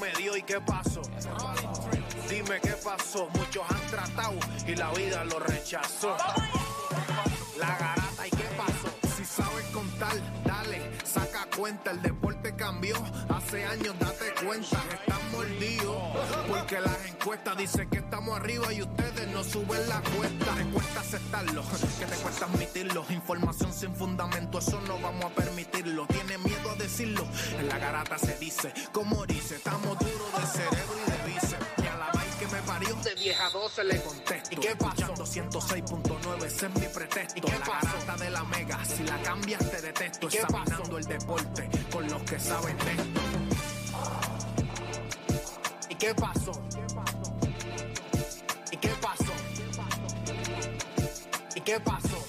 me dio y qué pasó. Dime qué pasó, muchos han tratado y la vida lo rechazó. La garata y qué pasó, si sabes contar, dale, saca cuenta, el deporte cambió, hace años date cuenta, están mordidos, porque las encuestas dicen que estamos arriba y ustedes no suben la cuesta, te cuesta aceptarlo, que te cuesta admitirlo, información sin fundamento, eso no vamos a permitirlo, tiene miedo a decirlo, en la garata se dice, como dice, estamos duros de cerebro y de bíceps, y a la vaina que me parió, de 10 a 12 le contesto, ¿y qué pasó? 106.9, ese es mi pretexto, ¿y qué la garata de la mega, si la cambias te detesto, examinando el deporte con los que saben de esto. ¿Y qué pasó? ¿Y qué pasó?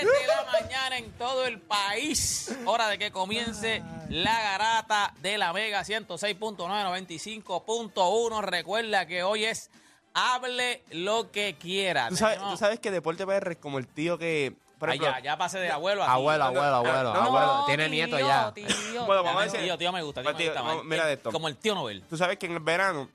10 de la mañana en todo el país. Hora de que comience la garata de la Mega 106.9, 95.1. Recuerda que hoy es Hable lo que quiera. ¿Tú sabes, Tenemos- tú sabes que Deporte PR es como el tío que. por Ay, ejemplo, ya, ya pasé de abuelo a tío. Abuelo, abuelo, abuelo, No, abuelo. Tiene tío, nieto ya. Tío, Bueno, vamos a decir- tío, tío me gusta, tío me gusta más. mira esto. Como el tío Nobel. Tú sabes que en el verano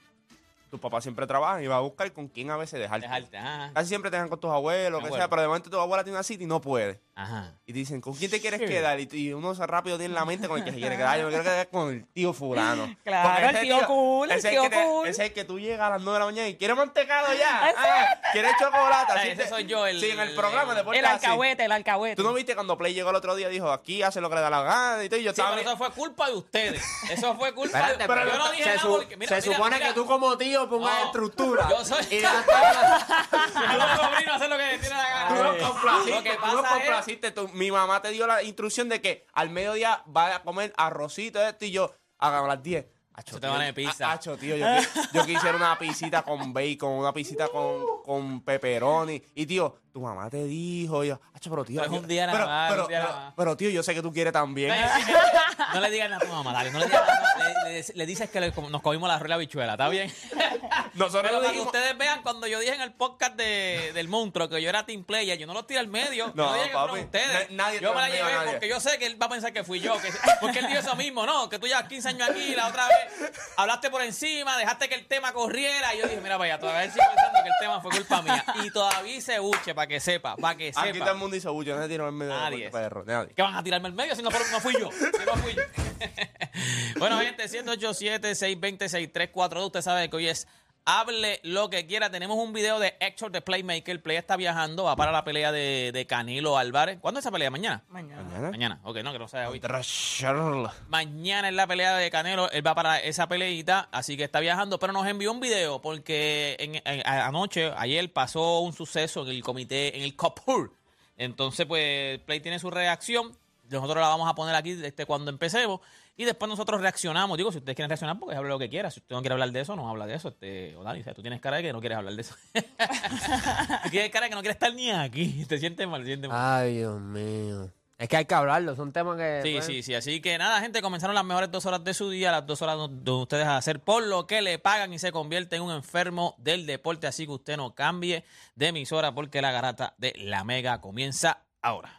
tu papá siempre trabaja y va a buscar con quién a veces dejarte. Dejarte, ajá. Casi siempre te dejan con tus abuelos, lo que sea, pero de momento tu abuela tiene una cita y no puede. Ajá. Y dicen, ¿con quién te quieres quedar? Y, y uno se rápido tiene en la mente con el que se quiere quedar. Yo me quiero quedar con el tío fulano. Claro, el tío cool, el ese es tío te- cool. Ese es el que tú llegas a las 9 de la mañana y ¿quieres mantecado ya? Ah, ¿Quieres chocolate? Así ese te- soy yo, el- Sí, en el programa de El alcahuete, el alcahuete. ¿Tú no viste cuando Play llegó el otro día y dijo, aquí hace lo que le da la gana y todo? Y yo Sí, estaba... pero eso fue culpa de ustedes. Eso fue culpa Espérate, de pero Yo no dije se, nada su- porque, mira, se mira, supone mira. que tú como tío pongas No, estructura. yo soy- Y no sobrino hacer lo que le tiene la gana. Tú Lo que pasa Tú- mi mamá te dio la instrucción de que al mediodía va a comer arrocito esto y yo a las 10. Acho, Se te van de pizza. a- acho, tío, yo, qui- yo quisiera una pisita con bacon, una pisita con, con pepperoni. Y tío, tu mamá te dijo, y yo, acho, pero tío. Pero es yo- un día nada pero, más, pero, un día pero- nada más. pero, tío, yo sé que tú quieres también. No le digas nada a tu mamá, dale. No le digas nada. Le, le- le dices que le- nos comimos la rueda bichuela, ¿está bien? Nosotros Pero le para que dijimos- ustedes vean, cuando yo dije en el podcast de, del monstruo que yo era team player, yo no lo tiré al medio. No, yo dije que papi. ustedes. Na- nadie yo me la tiró al medio a llevé nadie. porque yo sé que él va a pensar que fui yo. Que, porque él dijo eso mismo, ¿no? Que tú llevas 15 años aquí la otra vez hablaste por encima, dejaste que el tema corriera. Y yo dije, mira, vaya, todavía sigue pensando que el tema fue culpa mía. Y todavía se buche para que sepa, para que Aquí todo sepa. el mundo hizo bulla, no se tiró en medio Nadie. de perro, nadie. ¿Qué van a tirarme al medio si no, no fui yo? Si no fui yo. bueno, gente, 187-620-6342. Usted sabe que hoy es Hable lo que quiera. Tenemos un video de Héctor de Playmaker. Play está viajando, va para la pelea de, de Canelo Álvarez. ¿Cuándo es esa pelea? ¿Mañana? Mañana. ¿Mañana? Mañana. Ok, no, que no sea hoy. Mañana es la pelea de Canelo. Él va para esa peleita, así que está viajando. Pero nos envió un video porque en- en- a- anoche, ayer, pasó un suceso en el comité, en el COPUR. Entonces, pues, Play tiene su reacción. Nosotros la vamos a poner aquí este, cuando empecemos. Y después nosotros reaccionamos. Digo, si ustedes quieren reaccionar, porque hable lo que quiera. Si usted no quiere hablar de eso, no habla de eso. Este, Odani, o sea, tú tienes cara de que no quieres hablar de eso. tú tienes cara de que no quieres estar ni aquí. Te sientes mal, te sientes mal. Ay, Dios mío. Es que hay que hablarlo, son temas que. Sí, pues, sí, sí. Así que nada, gente, comenzaron las mejores dos horas de su día, las dos horas donde ustedes a hacer por lo que le pagan y se convierte en un enfermo del deporte. Así que usted no cambie de emisora porque la garata de la Mega comienza ahora.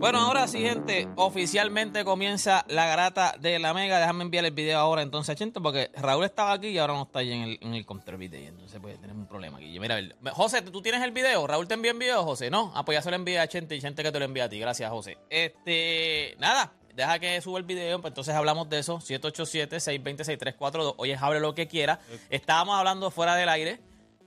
Bueno, ahora sí, gente, oficialmente comienza la garata de la Mega. Déjame enviar el video ahora entonces, Chente, porque Raúl estaba aquí y ahora no está ahí en el, en el control video. Entonces, pues tenemos un problema aquí. Mira, a ver. José, ¿tú tienes el video? ¿Raúl te envió el video, José? No. Ah, pues ya se lo envía a Chente y Chente que te lo envía a ti. Gracias, José. Este, nada, deja que suba el video, pues entonces hablamos de eso. 787-620-6342. Oye, hable lo que quiera. Estábamos hablando fuera del aire.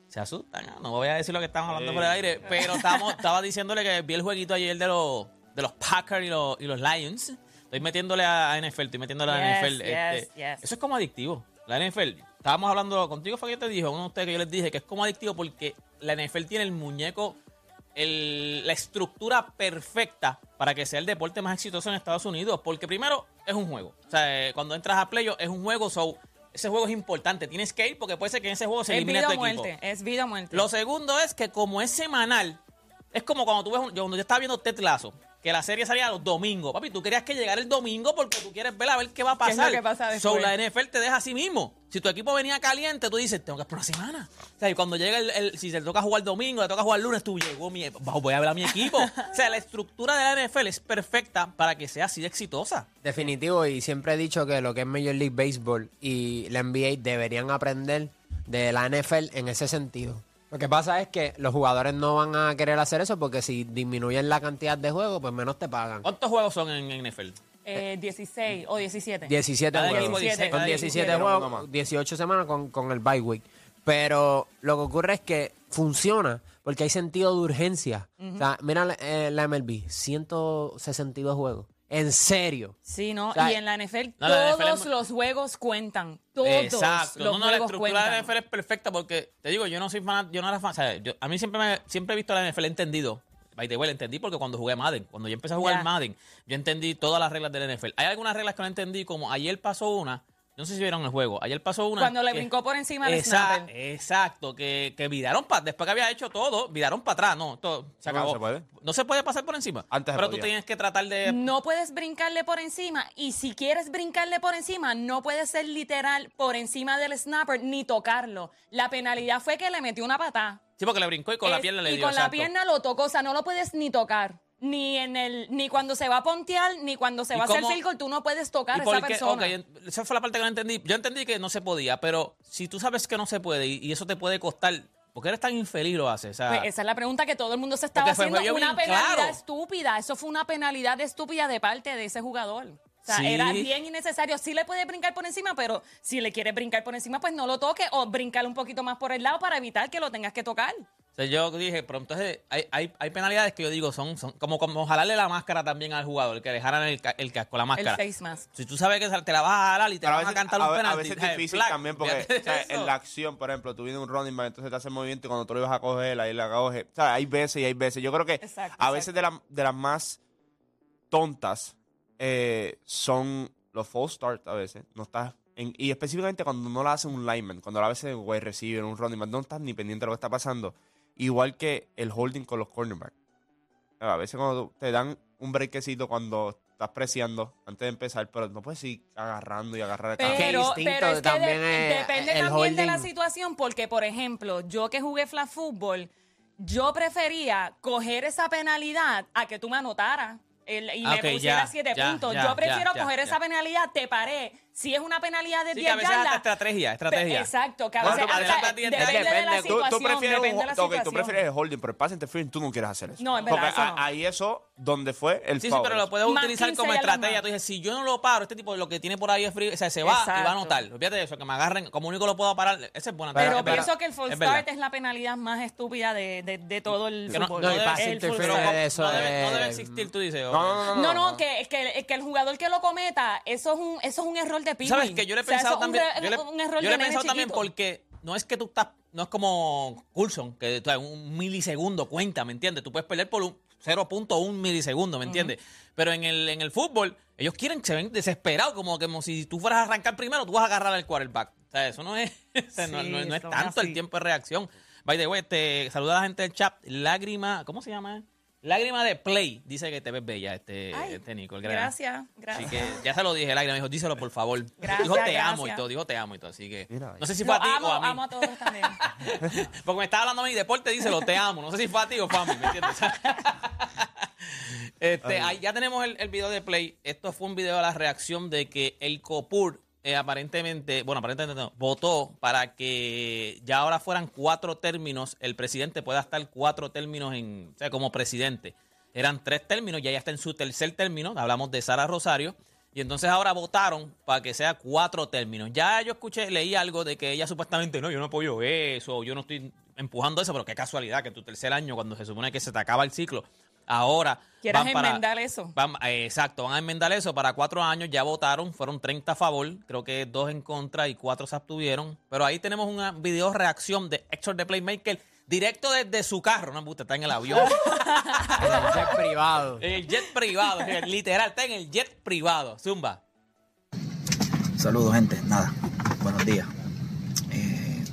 Se asustan, ¿no? No voy a decir lo que estábamos hablando fuera del aire, pero estábamos, estaba diciéndole que vi el jueguito ayer de los, de los Packers y los, y los Lions. Estoy metiéndole a NFL, estoy metiéndole a Yes, NFL. yes, este, yes. Eso es como adictivo. La NFL, estábamos hablando contigo, fue que te dijo, uno de ustedes que yo les dije que es como adictivo porque la NFL tiene el muñeco, el- la estructura perfecta para que sea el deporte más exitoso en Estados Unidos. Porque primero es un juego. O sea, cuando entras a playoff es un juego, so, ese juego es importante. Tienes que ir porque puede ser que en ese juego se Es elimine vida tu equipo. muerte. Es vida o muerte. Lo segundo es que como es semanal, es como cuando tú ves, un- yo, cuando yo estaba viendo Ted Lasso, que la serie salía los domingos. Papi, tú querías que llegara el domingo porque tú quieres ver a ver qué va a ¿Qué pasar. que pasa So, la NFL te deja así mismo. Si tu equipo venía caliente, tú dices, tengo que esperar una semana. O sea, y cuando llega el, el- si te toca jugar domingo, te toca jugar lunes, tú llegó mi, voy a ver a mi equipo. o sea, la estructura de la NFL es perfecta para que sea así de exitosa. Definitivo, y siempre he dicho que lo que es Major League Baseball y la NBA deberían aprender de la NFL en ese sentido. Lo que pasa es que los jugadores no van a querer hacer eso porque si disminuyen la cantidad de juegos, pues menos te pagan. ¿Cuántos juegos son en, en NFL? Eh, 16 o 17. 17 Cada juegos. equipo dice- Son cada 17 equipo tiene uno juegos, más. 18 semanas con, con el bye week. Pero lo que ocurre es que funciona porque hay sentido de urgencia. O sea, mira la, eh, la MLB, 162 juegos. En serio. Sí, ¿no? O sea, y en la NFL no, la NFL todos es- los juegos cuentan. Todos Exacto. los no, no, la juegos estructura cuentan. de la NFL es perfecta porque, te digo, yo no soy fan, yo no era fan, o sea, yo- a mí siempre me, siempre he visto la NFL, he entendido. By the way, la entendí porque cuando jugué Madden, cuando yo empecé a jugar Ya. Madden, yo entendí todas las reglas de la NFL. Hay algunas reglas que no entendí, como ayer pasó una, no sé si vieron el juego, ayer pasó una. Cuando le que- brincó por encima del snapper. Exacto, que, que viraron para, después que había hecho todo, viraron para atrás, no, todo, se No, no acabó. se puede. No se puede pasar por encima. Antes Pero tú tienes que tratar de... No puedes brincarle por encima y si quieres brincarle por encima no puedes ser literal por encima del snapper ni tocarlo. La penalidad fue que le metió una patada. Sí, porque le brincó y con la pierna le y dio. con la pierna lo tocó, o sea, no lo puedes ni tocar. Ni en el ni cuando se va a pontear, ni cuando se ¿Y va a hacer goal, tú no puedes tocar ¿Y a esa qué? persona. Esa fue la parte que no entendí. Yo entendí que no se podía, pero si tú sabes que no se puede y, y eso te puede costar, ¿por qué eres tan infeliz lo haces? O sea, Pues esa es la pregunta que todo el mundo se estaba haciendo. Una penalidad claro. estúpida. Eso fue una penalidad estúpida de parte de ese jugador. O sea, Sí. era bien innecesario. Sí le puede brincar por encima, pero si le quieres brincar por encima, pues no lo toque o brincar un poquito más por el lado para evitar que lo tengas que tocar. O sea, yo dije, pero entonces hay, hay, hay penalidades que yo digo son, son como, como jalarle la máscara también al jugador, que le jalan el, el casco, la máscara. El face mask. Si tú sabes que te la vas a jalar y te Pero a van a veces, cantar un ve- a penalti, veces es ¿sabes? difícil Flag, también porque o sea, en la acción, por ejemplo, tú vienes un running back, entonces te hace movimiento y cuando tú lo ibas a coger, ahí la coges. O sea, hay veces y hay veces. Yo creo que Exacto, a veces de, la- de las más tontas eh, son los false start a veces. No estás en- y específicamente cuando no la hace un lineman, cuando la hace un wide receiver, un running back, no estás ni pendiente de lo que está pasando. Igual que el holding con los cornerbacks. A veces cuando te dan un breakcito cuando estás preciando antes de empezar, pero no puedes ir agarrando y agarrar el Pero. Qué distinto pero es que también de- es depende el también de la holding. situación, porque, por ejemplo, yo que jugué flag fútbol, yo prefería coger esa penalidad a que tú me anotaras. el- y Ah, me ok, pusieras siete ya, puntos. ya, yo prefiero ya, coger ya. esa penalidad, te paré. Si es una penalidad de Sí, que 10 a veces hasta yardas. estrategia, Exacto, que a veces tú- hasta- adelante, depende de depende. la Tú- Tú, situación. tú prefieres, depende de la un- ok, tú situación. prefieres el holding, pero el pass interference tú no quieres hacer eso. No, es verdad, Porque eso a- no. ahí eso, donde fue el Sí, sí, pero lo puedes Más utilizar 15 como estrategia. Tú dices, si yo no lo paro, este tipo lo que tiene por ahí es frío, o sea, se va y va a anotar. De eso, que me agarren, como único lo puedo parar. Esa es buena Pero pienso que el full Es start es la penalidad más estúpida de, de, de todo el Que no- fútbol. no, El full interference start. de eso no, debe, no de- debe existir, tú dices. No, no, no, No, no, que, el jugador que lo cometa, eso es un, eso es un error de. ¿Sabes que yo le he O sea, pensado un también? yo le, un error yo de le he pensado también porque no es que tú estás, no es como Coulson, que tú, un milisegundo cuenta, ¿me entiendes? Tú puedes perder por un 0.1 milisegundo, ¿me entiendes? Pero en el, en el fútbol, ellos quieren, se ven desesperados, como, que como si tú fueras a arrancar primero, tú vas a agarrar al quarterback. O sea, eso no es, o sea, no, Sí, no- no es tanto el tiempo de reacción. By the way, este, saluda a la gente del chat. Lágrima, ¿cómo se llama? Lágrima de Play. Dice que te ves bella, este, Ay, este Nicole. Gracias, Así gracias. que ya se lo dije, Lágrima. Dijo, díselo por favor. Gracias, dijo te amo y todo, dijo te amo y todo. Así que Mira, no sé si fue a ti amo, o a mí. amo a todos también. Porque me estaba hablando a mí, deporte, díselo, te amo. No sé si fue a ti o fue a mí, ¿me entiendes? este, ahí ya tenemos el, el video de Play. Esto fue un video de la reacción de que el COPUR eh, aparentemente, bueno, aparentemente votó para que ya ahora fueran cuatro términos, el presidente pueda estar cuatro términos en, o sea, como presidente. Eran tres términos, ya ya está en su tercer término, hablamos de Sara Rosario, y entonces ahora votaron para que sea cuatro términos. Ya yo escuché, leí algo de que ella supuestamente, no, yo no apoyo eso, yo no estoy empujando eso, pero qué casualidad que tu tercer año, cuando se supone que se te acaba el ciclo, ahora... Quieras van para- enmendar eso. Van- eh, exacto, van a enmendar eso para cuatro años. Ya votaron, fueron 30 a favor, creo que dos en contra y cuatro se abstuvieron. Pero ahí tenemos una video reacción de Héctor de Playmaker directo desde su carro. No me gusta, está en el avión. En el jet privado. en el jet privado, literal, está en el jet privado. Zumba. Saludos, gente. Nada, buenos días. Eh,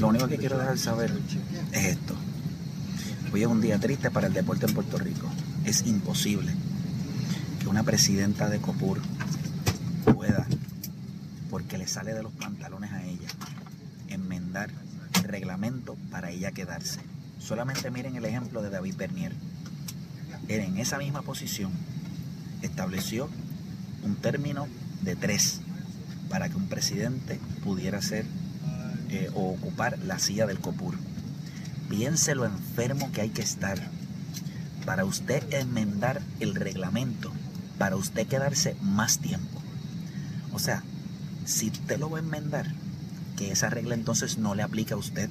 lo único que quiero dejar saber es esto. Hoy es un día triste para el deporte en Puerto Rico. Es imposible que una presidenta de COPUR pueda, porque le sale de los pantalones a ella, enmendar el reglamento para ella quedarse. Solamente miren el ejemplo de David Bernier. Él en esa misma posición estableció un término de tres para que un presidente pudiera ser eh, o ocupar la silla del COPUR. Piense lo enfermo que hay que estar para usted enmendar el reglamento, para usted quedarse más tiempo. O sea, si usted lo va a enmendar, que esa regla entonces no le aplica a usted.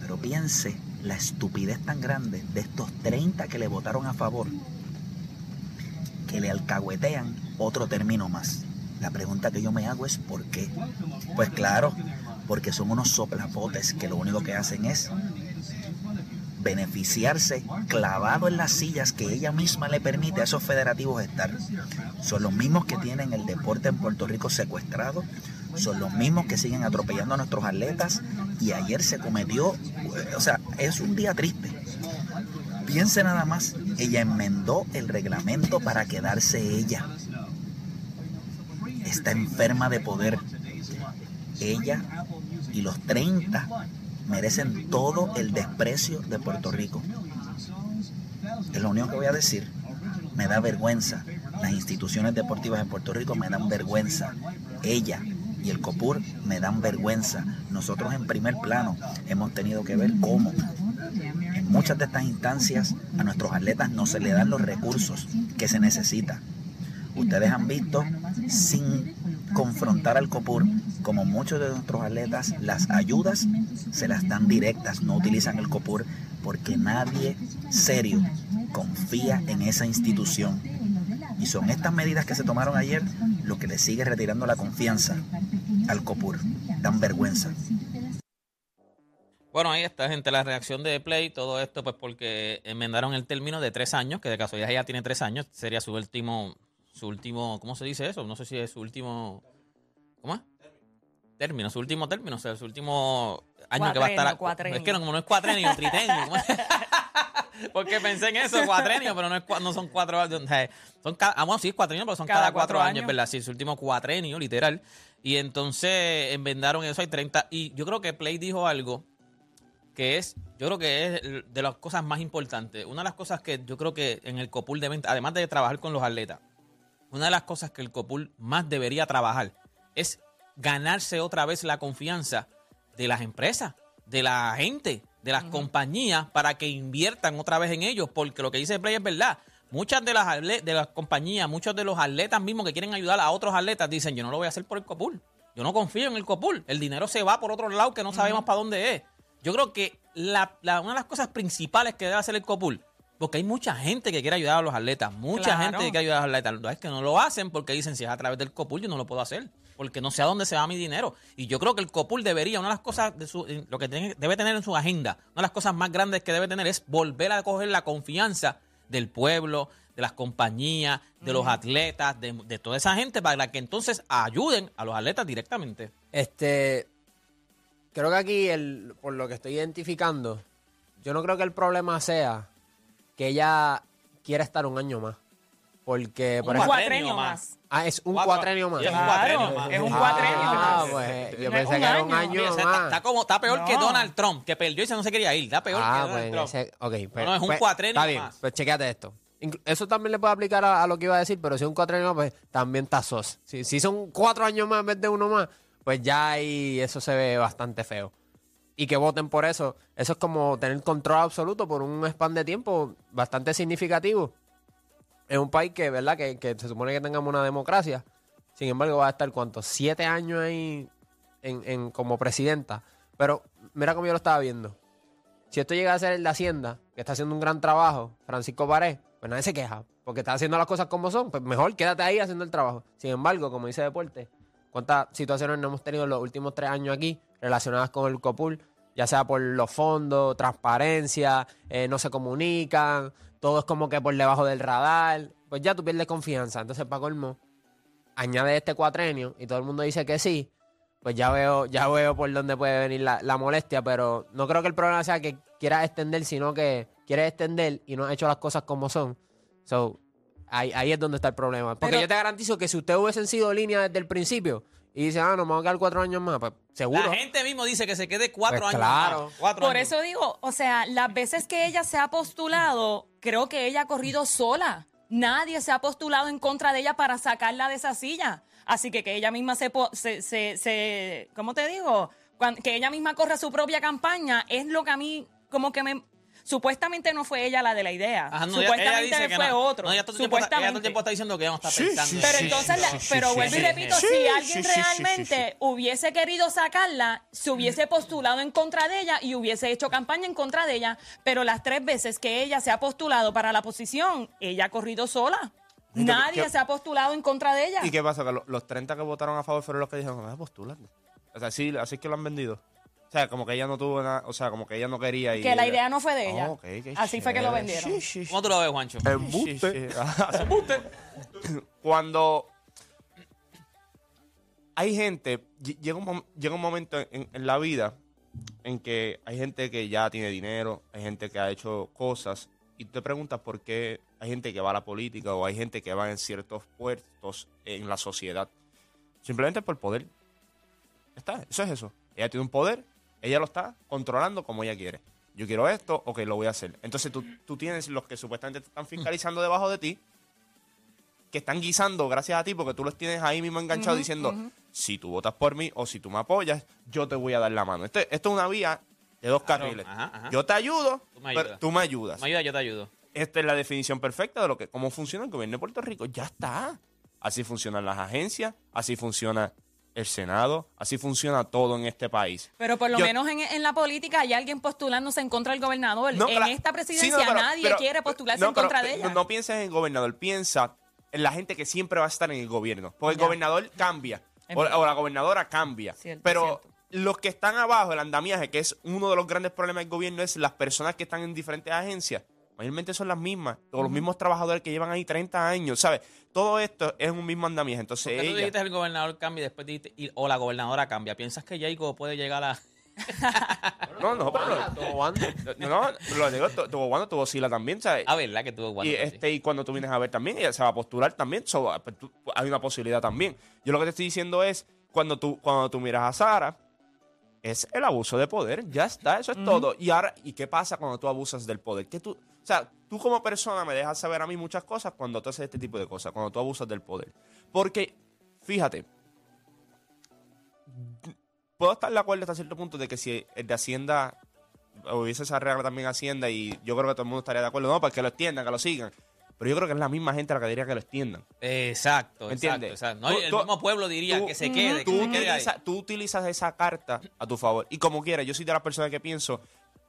Pero piense la estupidez tan grande de estos 30 que le votaron a favor, que le alcahuetean otro término más. La pregunta que yo me hago es ¿por qué? Pues claro, porque son unos soplapotes que lo único que hacen es beneficiarse clavado en las sillas que ella misma le permite a esos federativos estar. Son los mismos que tienen el deporte en Puerto Rico secuestrado, son los mismos que siguen atropellando a nuestros atletas y ayer se cometió, o sea, es un día triste. Piense nada más, ella enmendó el reglamento para quedarse ella. Está enferma de poder. Ella y los 30 merecen todo el desprecio de Puerto Rico. Es lo único que voy a decir. Me da vergüenza. Las instituciones deportivas en Puerto Rico me dan vergüenza. Ella y el COPUR me dan vergüenza. Nosotros en primer plano hemos tenido que ver cómo en muchas de estas instancias a nuestros atletas no se le dan los recursos que se necesita. Ustedes han visto sin confrontar al COPUR, como muchos de nuestros atletas, las ayudas se las dan directas, no utilizan el COPUR porque nadie serio confía en esa institución. Y son estas medidas que se tomaron ayer lo que le sigue retirando la confianza al COPUR. Dan vergüenza. Bueno, ahí está, gente, la reacción de Play, todo esto, pues porque enmendaron el término de tres años, que de casualidad ella tiene tres años, sería su último, su último, ¿cómo se dice eso? No sé si es su último, ¿cómo es? Término, su último término, o sea, su último año que va a estar. Cuatrenio. Es que no, como no es cuatrenio, tritenio. Porque pensé en eso, cuatrenio, pero no, es, no son cuatro años. Son cada, ah, bueno, sí, es cuatrenio, pero son cada, Cada cuatro, cuatro años, años. ¿verdad? Sí, su último cuatrenio, literal. Y entonces enmendaron eso, hay 30. Y yo creo que Play dijo algo que es, yo creo que es de las cosas más importantes. Una de las cosas que yo creo que en el COPUL deben, además de trabajar con los atletas, una de las cosas que el COPUL más debería trabajar es ganarse otra vez la confianza de las empresas, de la gente, de las compañías, para que inviertan otra vez en ellos, porque lo que dice Play es verdad. Muchas de las, de las compañías, muchos de los atletas mismos que quieren ayudar a otros atletas dicen, yo no lo voy a hacer por el COPUL. Yo no confío en el COPUL. El dinero se va por otro lado que no sabemos para dónde es. Yo creo que la- la- una de las cosas principales que debe hacer el COPUL, porque hay mucha gente que quiere ayudar a los atletas, mucha Claro. gente que quiere ayudar a los atletas, lo es que no lo hacen porque dicen, si es a través del COPUL yo no lo puedo hacer, porque no sé a dónde se va mi dinero. Y yo creo que el COPUL debería, una de las cosas, de su- en- lo que tiene- debe tener en su agenda, una de las cosas más grandes que debe tener es volver a coger la confianza del pueblo, de las compañías, de los atletas, de, de toda esa gente, para que entonces ayuden a los atletas directamente. Este, creo que aquí, el, por lo que estoy identificando, yo no creo que el problema sea que ella quiera estar un año más. Porque, por Un Un ejemplo, cuatrenio más. ah, es un Cuatro- cuatrenio más. Es un cuatrenio más. es un Ah, cuatrenio Ah, más. pues, yo pensé que era un año. año Oye, o sea, más. está, está como, está peor que No. Donald Trump, que perdió y se no se quería ir. Está peor Ah, que pues, Donald Trump. ese- ok, pues, no, es un pues, cuatrenio Está bien, más. pues chequéate esto. Inclu- Eso también le puede aplicar a, a lo que iba a decir, pero si es un cuatrenio más, pues también está sos. Si, si son cuatro años más en vez de uno más, pues ya ahí eso se ve bastante feo. Y que voten por eso, eso es como tener control absoluto por un span de tiempo bastante significativo. En un país que, ¿verdad? Que, que se supone que tengamos una democracia. Sin embargo, va a estar, ¿cuántos? Siete años ahí en, en- como presidenta. Pero mira cómo yo lo estaba viendo. Si esto llega a ser el de Hacienda, que está haciendo un gran trabajo, Francisco Pared, pues nadie se queja, porque está haciendo las cosas como son, pues mejor quédate ahí haciendo el trabajo. Sin embargo, como dice Deporte, ¿cuántas situaciones no hemos tenido en los últimos tres años aquí relacionadas con el COPUL? Ya sea por los fondos, transparencia, eh, no se comunican, todo es como que por debajo del radar, pues ya tú pierdes confianza. Entonces, para colmo, añade este cuatrenio y todo el mundo dice que sí, pues ya veo, ya veo por dónde puede venir la, la molestia, pero no creo que el problema sea que quieras extender, sino que quieres extender y no has hecho las cosas como son. So, ahí, ahí es donde está el problema. Porque Pero- yo te garantizo que si ustedes hubiesen sido línea desde el principio y dicen, ah, nos vamos a quedar cuatro años más, pues seguro. La gente mismo dice que se quede cuatro Pues años claro. más. Cuatro Por años. eso digo, o sea, las veces que ella se ha postulado, creo que ella ha corrido sola. Nadie se ha postulado en contra de ella para sacarla de esa silla. Así que que ella misma se, po- se, se, se- ¿cómo te digo? Cuan- que ella misma corra su propia campaña es lo que a mí como que me... Supuestamente no fue ella la de la idea. Ajá, no, ella- ella Supuestamente fue no. otro. No, ella todo el tiempo está- ella todo el Supuestamente. tiempo está diciendo que ella no está pensando. Pero en- entonces, la- pero vuelvo y repito, sí. si alguien sí, sí, sí, sí, realmente hubiese querido sacarla, se hubiese postulado en contra de ella y hubiese hecho campaña en contra de ella, pero las tres veces que ella se ha postulado para la posición, ella ha corrido sola. ¿qué- Nadie qué- se ha postulado en contra de ella. ¿Y qué pasa? Que lo- los 30 que votaron a favor fueron los que dijeron, ah, postúlate. O sea, sí, así es que lo han vendido. O sea, como que ella no tuvo nada, o sea, como que ella no quería ir. que la idea no fue de ella. Oh, qué Así fue que lo vendieron. Sí, sí, sí. ¿Cómo tú lo ves, Juancho? Hace embuste. Cuando hay gente, ll- llega un, mom- llega un momento en, en la vida en que hay gente que ya tiene dinero, hay gente que ha hecho cosas, y tú te preguntas por qué hay gente que va a la política o hay gente que va en ciertos puestos en la sociedad. Simplemente por poder. Está, eso es eso. Ella tiene un poder, ella lo está controlando como ella quiere. Yo quiero esto, ok, lo voy a hacer. Entonces tú, tú tienes los que supuestamente te están fiscalizando debajo de ti, que están guisando gracias a ti, porque tú los tienes ahí mismo enganchados diciendo, si tú votas por mí o si tú me apoyas, yo te voy a dar la mano. Este- esto es una vía de dos Claro, carriles. ajá, ajá. Yo te ayudo, Tú me pero ayudas. tú me ayudas. Me ayuda, yo te ayudo. Esta es la definición perfecta de lo que cómo funciona el gobierno de Puerto Rico. Ya está. Así funcionan las agencias, así funciona el Senado, así funciona todo en este país. Pero por lo Yo- menos en, en la política hay alguien postulándose en contra del gobernador. No, en esta sí, presidencia no, pero- nadie pero- quiere postularse no, en contra pero de ella. No, pienses en el gobernador, piensa en la gente que siempre va a estar en el gobierno. Porque Ya. el gobernador cambia, o, la gobernadora cambia. Cierto, pero cierto. los que están abajo, el andamiaje, que es uno de los grandes problemas del gobierno, es las personas que están en diferentes agencias. Mayormente son las mismas, o los mismos trabajadores que llevan ahí 30 años, ¿sabes? Todo esto es un mismo andamiaje. ¿Por Entonces qué tú ella... dijiste el gobernador cambia y después dijiste, y- o la gobernadora cambia? ¿Piensas que Jacob puede llegar a, No, no, pero... Todo Wanda. No, no, lo digo, tu- tuvo Wanda, tuvo Sila también, ¿sabes? Ah, ¿verdad que tuvo y, este, y cuando tú vienes a ver también, ella se va a postular también. so, pues, tú- hay una posibilidad también. Yo lo que te estoy diciendo es, cuando tú, cuando tú miras a Sara, es el abuso de poder. Ya está, eso es todo. Y ahora, ¿y qué pasa cuando tú abusas del poder? Que tú, o sea, tú como persona me dejas saber a mí muchas cosas cuando tú haces este tipo de cosas, cuando tú abusas del poder. Porque, fíjate, puedo estar de acuerdo hasta cierto punto de que si el de Hacienda hubiese esa regla también Hacienda y yo creo que todo el mundo estaría de acuerdo, no, para que lo extiendan, que lo sigan. Pero yo creo que es la misma gente la que diría que lo extiendan. Exacto, ¿Me exacto. entiendes? exacto. No, el tú- mismo pueblo diría tú- que se quede, que Tú, se quede ahí. utiliza- tú utilizas esa carta a tu favor. Y como quieras, yo soy de las personas que pienso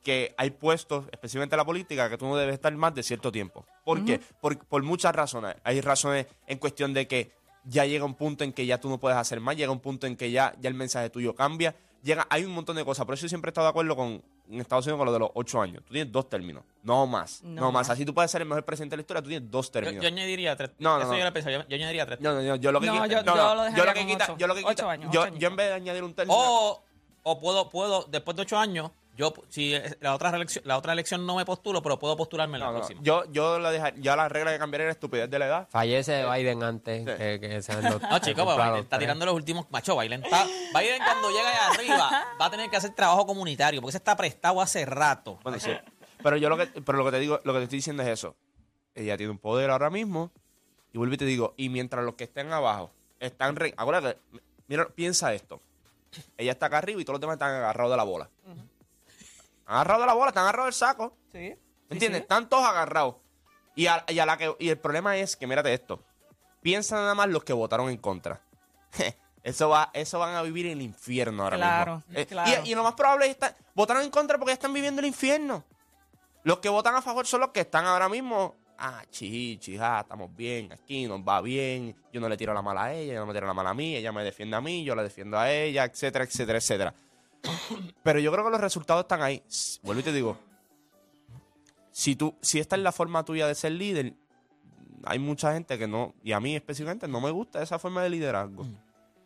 que hay puestos, especialmente en la política, que tú no debes estar más de cierto tiempo. ¿Por qué? Por, por muchas razones. Hay razones en cuestión de que ya llega un punto en que ya tú no puedes hacer más, llega un punto en que ya, ya el mensaje tuyo cambia. Llega, hay un montón de cosas. Por eso yo siempre he estado de acuerdo con en Estados Unidos con lo de los ocho años. Tú tienes dos términos, no más. No, No más. más. Así tú puedes ser el mejor presidente de la historia, tú tienes dos Yo, términos. yo añadiría tres. No, no, Eso no. yo lo pensaba, yo, yo añadiría tres. No, no, no, yo lo que No, quita- yo- no, yo no, lo yo lo que quita, ocho. yo lo que quita, Ocho años, yo, ocho años. yo en vez de añadir un término, O, o puedo, puedo, después de ocho años, yo si la otra elección, la otra elección no me postulo, pero puedo postularme en la No, próxima. Yo, yo la dejar, ya la regla que cambiaría era estupidez de la edad. Fallece Biden antes Sí. que, que sean los. No, chico, pues Biden está tirando los últimos. Macho, Biden está. Biden cuando llega allá arriba va a tener que hacer trabajo comunitario porque se está prestado hace rato. Bueno, sí. Pero yo lo que, pero lo que te digo, lo que te estoy diciendo es eso. Ella tiene un poder ahora mismo. Y vuelvo y te digo, y mientras los que estén abajo están re- acuérdate, mira, piensa esto. Ella está acá arriba y todos los demás están agarrados de la bola. Agarrados de la bola, están agarrados del saco. Sí. ¿Entiendes? Están todos agarrados. Y, a- y a la que, y el problema es que, mírate esto. Piensa nada más los que votaron en contra. Eso va, eso van a vivir en el infierno ahora Claro, mismo. Eh, claro. Y, y lo más probable es que votaron en contra porque ya están viviendo el infierno. Los que votan a favor son los que están ahora mismo. Ah, chichi, ah, estamos bien, aquí nos va bien. Yo no le tiro la mala a ella, ella no me tira la mala a mí, ella me defiende a mí, yo la defiendo a ella, etcétera, etcétera, etcétera. Pero yo creo que los resultados están ahí. Vuelvo y te digo, si tú, si esta es la forma tuya de ser líder, hay mucha gente que no, y a mí específicamente no me gusta esa forma de liderazgo.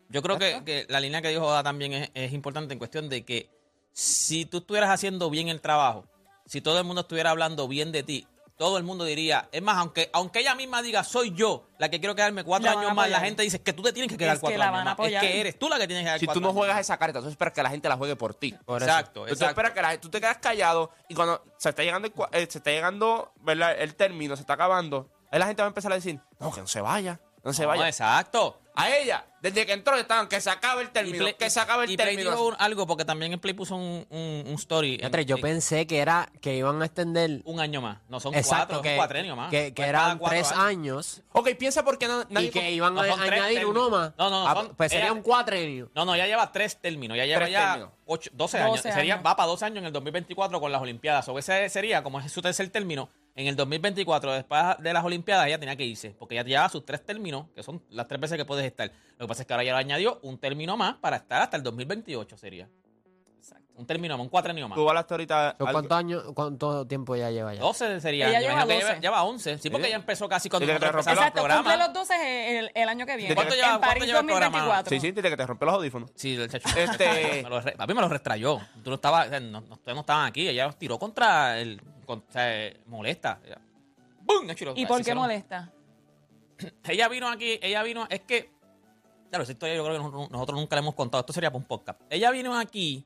Yo creo que, que la línea que dijo Oda también es, es importante en cuestión de que si tú estuvieras haciendo bien el trabajo, si todo el mundo estuviera hablando bien de ti, todo el mundo diría, es más, aunque, aunque ella misma diga, soy yo la que quiero quedarme cuatro años más, la gente dice que tú te tienes que quedar Es cuatro años más. Es que eres tú la que tienes que quedar Si tú cuatro no años juegas más. esa carta, tú esperas que la gente la juegue por ti. Por eso. Exacto, Tú exacto. esperas que la- tú te quedas callado y cuando se está llegando el, eh, se está llegando ¿verdad? el término, se está acabando, ahí la gente va a empezar a decir, no, que no se vaya, no se No, vaya. exacto. A ella, desde que entró, estaban que se acabe el término, Play- que se acabe el y Play término. dijo un- algo porque también el Play puso un, un, un story. en- Fíjate, yo en- pensé que era que iban a extender. un año más. No son Exacto, cuatro, que, son cuatrenio más. que, que Pues cada eran cuatro tres años Ok, piensa por qué no- nadie... y que iban No, a son tres añadir términos. uno más. No, no, no, Ah, son- pues sería un cuatrenio. No, no, ya lleva tres términos. Ya lleva Tres ya términos. ocho- 12 años. 12 Sería, años. va para 12 años en el 2024 con las Olimpiadas. O ese sería, como es su tercer término, en el 2024, después de las Olimpiadas, ella tenía que irse. Porque ya lleva sus tres términos, que son las tres veces que puedes estar. Lo que pasa es que ahora ya le añadió un término más para estar hasta el 2028, sería. Un término más, un cuatrenio más. Tú hablaste ahorita... ¿Cuántos años, cuánto tiempo ya lleva ya? 12 sería. Ella lleva imagino que 12. lleva 11. Sí, porque ella empezó casi cuando te rompió el Exacto, cumple programa. los 12 el, el año que viene. ¿Cuánto lleva- en cuánto París lleva el programa? 2024. Sí, sí, desde que te rompió los audífonos. Sí, el chacho. Este- me lo papi me lo restrayó. Tú no estabas, no, no- ustedes no estaban aquí. Ella los tiró contra el. Con- o sea, molesta. ¡Bum! ¿Y por qué molesta? Ella vino aquí, ella vino. Es que. Claro, esa historia yo creo que nosotros, nosotros nunca la hemos contado. Esto sería para un podcast. Ella vino aquí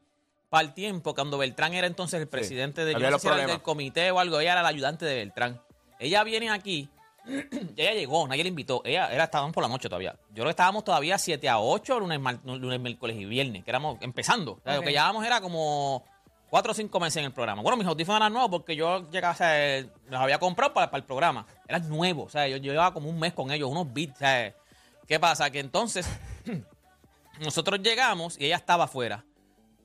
para el tiempo cuando Beltrán era entonces el presidente de, yo no sé si del comité o algo. Ella era la ayudante de Beltrán. Ella viene aquí. ella llegó, nadie la invitó. Ella era, estábamos por la noche todavía. Yo creo que estábamos todavía 7 a 8, lunes, mar- lunes, miércoles y viernes, que éramos empezando. O sea, Lo que llevábamos era como 4 o 5 meses en el programa. Bueno, mis audífonos eran nuevos porque yo llegaba, o sea, los había comprado para, para el programa. Eran nuevos, o sea, yo, yo llevaba como un mes con ellos, unos beats. O sea, ¿Qué pasa? Que entonces nosotros llegamos y ella estaba afuera.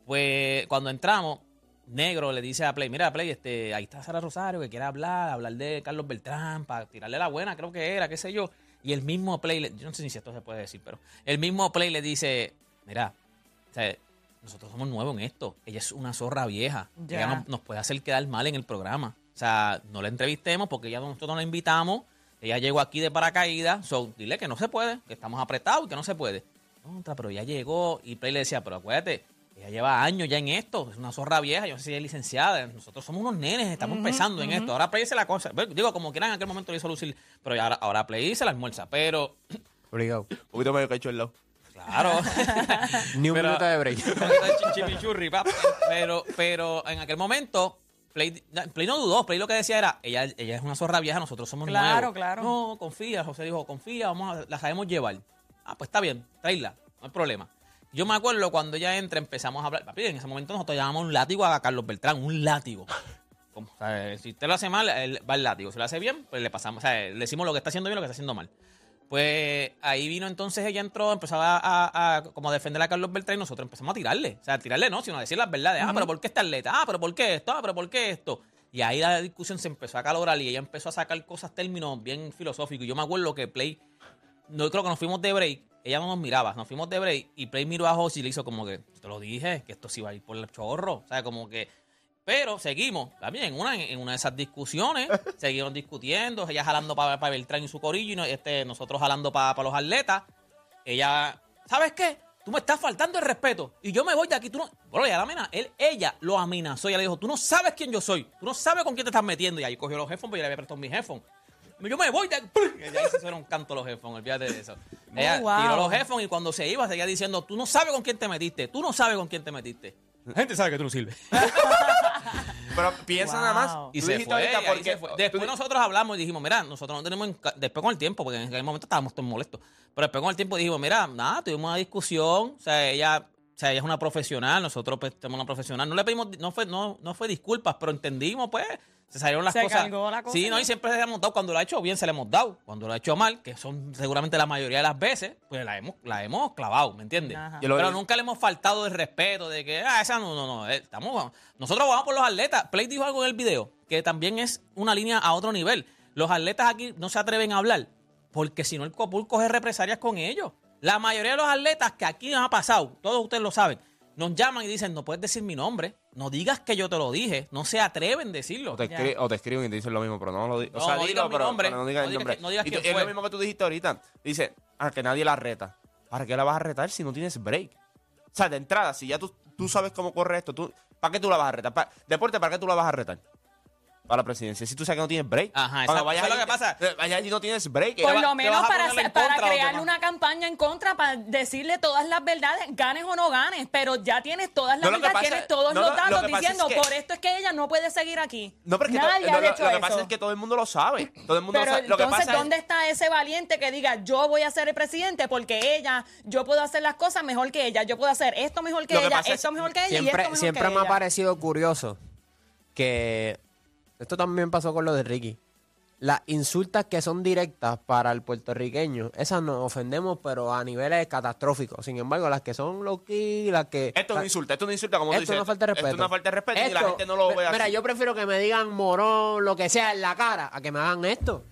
Pues cuando entramos, Negro le dice a Play, mira Play, este, ahí está Sara Rosario que quiere hablar, hablar de Carlos Beltrán, para tirarle la buena, creo que era, qué sé yo. Y el mismo Play, yo no sé ni si esto se puede decir, pero el mismo Play le dice, mira, o sea, nosotros somos nuevos en esto. Ella es una zorra vieja. Ya. Ella no- nos puede hacer quedar mal en el programa. O sea, no la entrevistemos porque ya nosotros no la invitamos. Ella llegó aquí de paracaídas. So, dile que no se puede, que estamos apretados y que no se puede. Contra, pero ya llegó y Play le decía, pero acuérdate, Ella lleva años ya en esto, es una zorra vieja, yo no sé si ella es licenciada, nosotros somos unos nenes, estamos empezando en esto. Ahora Play se la cosa, digo, como que en aquel momento le hizo lucir, pero ahora, ahora Play se la almuerza, pero Obligado. Un poquito medio cacho al lado. Claro. Ni un Pero- minuto de break. Pero, pero en aquel momento, Play, Play no dudó. Play lo que decía era, ella, ella es una zorra vieja, nosotros somos Claro, nuevos. claro. No, confía, José dijo, confía, vamos a, la sabemos llevar. Ah, pues está bien, tráela, no hay problema. Yo me acuerdo cuando ella entra, empezamos a hablar. Papi, en ese momento nosotros llamamos un látigo a Carlos Beltrán, un látigo. Como, o sea, si usted lo hace mal, él va el látigo. Si lo hace bien, pues le pasamos. O sea, le decimos lo que está haciendo bien y lo que está haciendo mal. Pues ahí vino entonces, ella entró, empezó a, a- a como a defender a Carlos Beltrán y nosotros empezamos a tirarle. O sea, a tirarle no, sino a decir las verdades. Ah, pero ¿por qué esta atleta? Ah, pero ¿por qué esto? Ah, pero ¿por qué esto? Y ahí la discusión se empezó a calobrar y ella empezó a sacar cosas, términos bien filosóficos. Y yo me acuerdo que Play, no creo que nos fuimos de break, ella no nos miraba, nos fuimos de break y Play miró a José y le hizo como que, te lo dije, que esto sí va a ir por el chorro. O sea, como que pero seguimos, también en una, en una de esas discusiones, seguimos discutiendo, ella jalando para Beltrán y su corillo, y no- este, nosotros jalando para los atletas. Ella, ¿sabes qué? Tú me estás faltando el respeto. Y yo me voy de aquí. Tú no. Bueno, ella, la amena- él, ella lo amenazó. Ella le dijo: Tú no sabes quién yo soy. Tú no sabes con quién te estás metiendo. Y ahí cogió los headphones, porque yo le había prestado mis headphones. Yo me voy de aquí. Y ahí se hicieron canto los headphones, olvídate de eso. Ella wow. tiró los headphones y cuando se iba seguía diciendo: Tú no sabes con quién te metiste. Tú no sabes con quién te metiste. La gente sabe que tú no sirves. Pero piensa nada más. Y Tú se dijiste fue, ahorita y ahí porque- se fue. tú Después di- nosotros hablamos y dijimos, mira, nosotros no tenemos... enca- Después con el tiempo, porque en aquel momento estábamos todos molestos. Pero después con el tiempo dijimos, mira, nada, tuvimos una discusión. O sea, ella... O sea, ella es una profesional, nosotros pues tenemos una profesional. No le pedimos, no fue, no, no fue disculpas, pero entendimos, pues, se salieron las Se cosas. cargó la cosa sí, no, y siempre le hemos dado. Cuando lo ha hecho bien, se le hemos dado. Cuando lo ha hecho mal, que son seguramente la mayoría de las veces, pues la hemos, la hemos clavado, ¿me entiendes? Pero nunca le hemos faltado el respeto de que, ah, esa no, no, no. eh, Estamos, nosotros vamos por los atletas. Play dijo algo en el video que también es una línea a otro nivel. Los atletas aquí no se atreven a hablar porque si no el Copul coge represalias con ellos. La mayoría de los atletas que aquí nos ha pasado, todos ustedes lo saben, nos llaman y dicen, no puedes decir mi nombre, no digas que yo te lo dije, no se atreven a decirlo. O te, escri- o te escriben y te dicen lo mismo, pero no lo digas. No, o sea, no dilo, pero, nombre, pero no digas no el nombre. que- no digas Y tú- es lo mismo que tú dijiste ahorita. Dice, a que nadie la reta. ¿Para qué la vas a retar si no tienes break? O sea, de entrada, si ya tú, tú sabes cómo corre esto, tú, ¿para qué tú la vas a retar? Pa- deporte, ¿para qué tú la vas a retar? Para la presidencia. Si tú sabes que no tienes break. Ajá, exacto. vayas Eso es lo que pasa. eh, Vayas allí no tienes break. Por lo menos a para, en para a demás. una campaña en contra, para decirle todas las verdades, ganes o no ganes, pero ya tienes todas las No, verdades, pasa- tienes todos no, los lo datos diciendo, es que- por esto es que ella no puede seguir aquí. No, pero es que to- Nadie no, ha lo, hecho lo que eso. pasa es que todo el mundo lo sabe. Todo el mundo Pero lo sabe. Lo que entonces, es- ¿dónde está ese valiente que diga, yo voy a ser el presidente porque ella, yo puedo hacer las cosas mejor que ella, yo puedo hacer esto mejor que ella, esto mejor que ella y Siempre, esto mejor siempre que me ha parecido curioso que esto también pasó con lo de Ricky. Las insultas que son directas para el puertorriqueño, esas nos ofendemos, pero a niveles catastróficos. Sin embargo, las que son loqui, las que. Esto es un insulto, esto es un insulto, como tú Esto dices. es una falta de respeto. Esto es una falta de respeto y la Esto- gente no lo ve Mira, así. yo prefiero que me digan morón, lo que sea, en la cara, a que me hagan esto.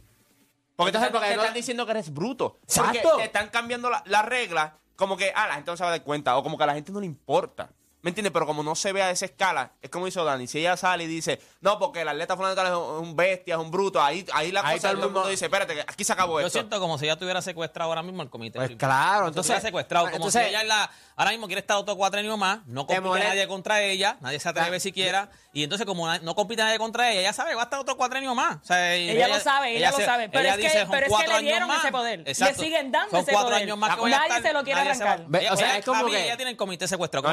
Porque te, Entonces, están- porque te no- están diciendo que eres bruto. Exacto. Porque te están cambiando la- las reglas, como que, ah, la gente no se va a dar cuenta, o como que a la gente no le importa. ¿Me entiendes? Pero como no se ve a esa escala, es como hizo Dani. Si ella sale y dice, no, porque el atleta fulano es un, bestia, es un bruto, ahí, ahí la Ahí cosa, todo el mundo dice, espérate, que aquí se acabó Yo esto. siento como si ella estuviera secuestrado ahora mismo el comité. Pues claro, si entonces- estuviera secuestrado, como entonces- si ella es la, ahora mismo quiere estar otro cuatrenio más, no Te compite nadie contra ella, nadie se atreve Ah, siquiera, y entonces como no compite nadie contra ella, ella sabe, va a estar otro cuatrenio más. O sea, y Ella lo sabe, ella lo sabe, pero es que- dice, son pero es que cuatro le años dieron más. ese poder. Le Exacto. siguen dando Son ese cuatro poder. años más que voy a Nadie estar, se lo quiere arrancar. O sea, es como que- ella tiene el comité secuestrado,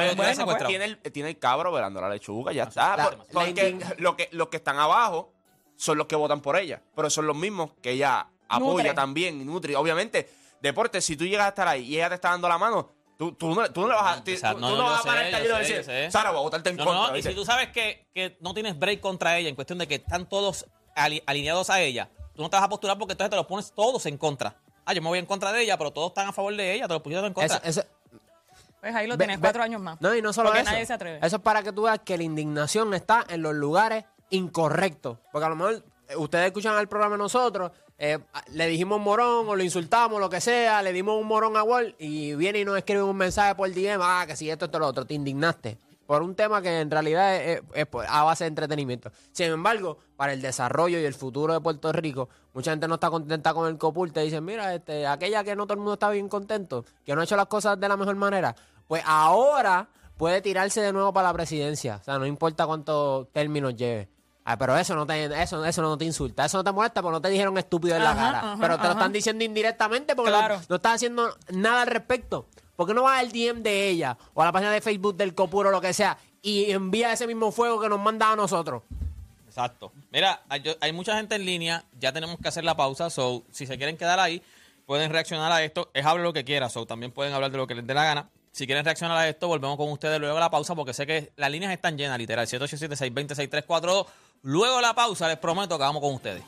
Tiene el, tiene el cabro velando la lechuga, ya está. La- Por- porque lo que, los que están abajo son los que votan por ella, pero son los mismos que ella apoya Nutre. también y nutre. Obviamente, deporte, si tú llegas a estar ahí y ella te está dando la mano, tú, tú, no, tú no le vas a, tú, no, no vas a parar el decir. Sara, voy a votarte en No, contra. no, y si tú sabes que, que no tienes break contra ella en cuestión de que están todos ali- alineados a ella, tú no te vas a postular porque entonces te los pones todos en contra. Ah, yo me voy en contra de ella, pero todos están a favor de ella, te los pusieron en contra. Eso- eso- Pues ahí lo tienes, ve- cuatro años más. No, y no solo Porque eso. nadie se atreve. Eso es para que tú veas que la indignación está en los lugares incorrectos. Porque a lo mejor eh, ustedes escuchan el programa de nosotros, eh, le dijimos morón o lo insultamos, lo que sea, le dimos un morón a Wall y viene y nos escribe un mensaje por DM, ah, que si esto, esto, lo otro, te indignaste. Por un tema que en realidad es, es- es por- a base de entretenimiento. Sin embargo, para el desarrollo y el futuro de Puerto Rico, mucha gente no está contenta con el COPUL. Te dicen, mira, este, aquella que no todo el mundo está bien contento, que no ha hecho las cosas de la mejor manera. Pues ahora puede tirarse de nuevo para la presidencia. O sea, no importa cuántos términos lleve. Ah, pero eso no te, eso, eso no te insulta, eso no te molesta porque no te dijeron estúpido en la cara. ajá, pero te lo están diciendo indirectamente porque no- no, estás haciendo nada al respecto. ¿Por qué no vas al DM de ella o a la página de Facebook del Copuro o lo que sea y envía ese mismo fuego que nos manda a nosotros? Exacto. Mira, hay, mucha gente en línea, ya tenemos que hacer la pausa, so si se quieren quedar ahí, pueden reaccionar a esto. Es hable lo que quiera, so también pueden hablar de lo que les dé la gana. Si quieren reaccionar a esto, volvemos con ustedes luego de la pausa, porque sé que las líneas están llenas, literal. 787-620-6342. Luego de la pausa, les prometo que vamos con ustedes.